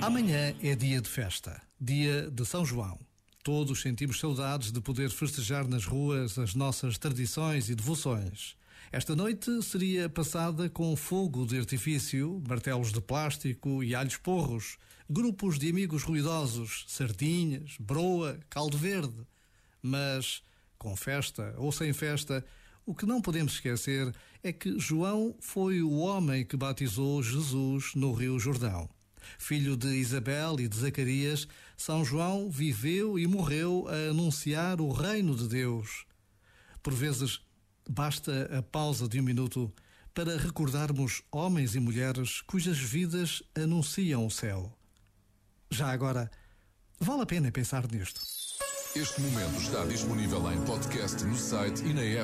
Amanhã é dia de festa, dia de São João. Todos sentimos saudades de poder festejar nas ruas as nossas tradições e devoções. Esta noite seria passada com fogo de artifício, martelos de plástico e alhos porros, grupos de amigos ruidosos, sardinhas, broa, caldo verde. Mas, com festa ou sem festa, o que não podemos esquecer é que João foi o homem que batizou Jesus no Rio Jordão. Filho de Isabel e de Zacarias, São João viveu e morreu a anunciar o reino de Deus. Por vezes, basta a pausa de um minuto para recordarmos homens e mulheres cujas vidas anunciam o céu. Já agora, vale a pena pensar nisto. Este momento está disponível em podcast no site e na app.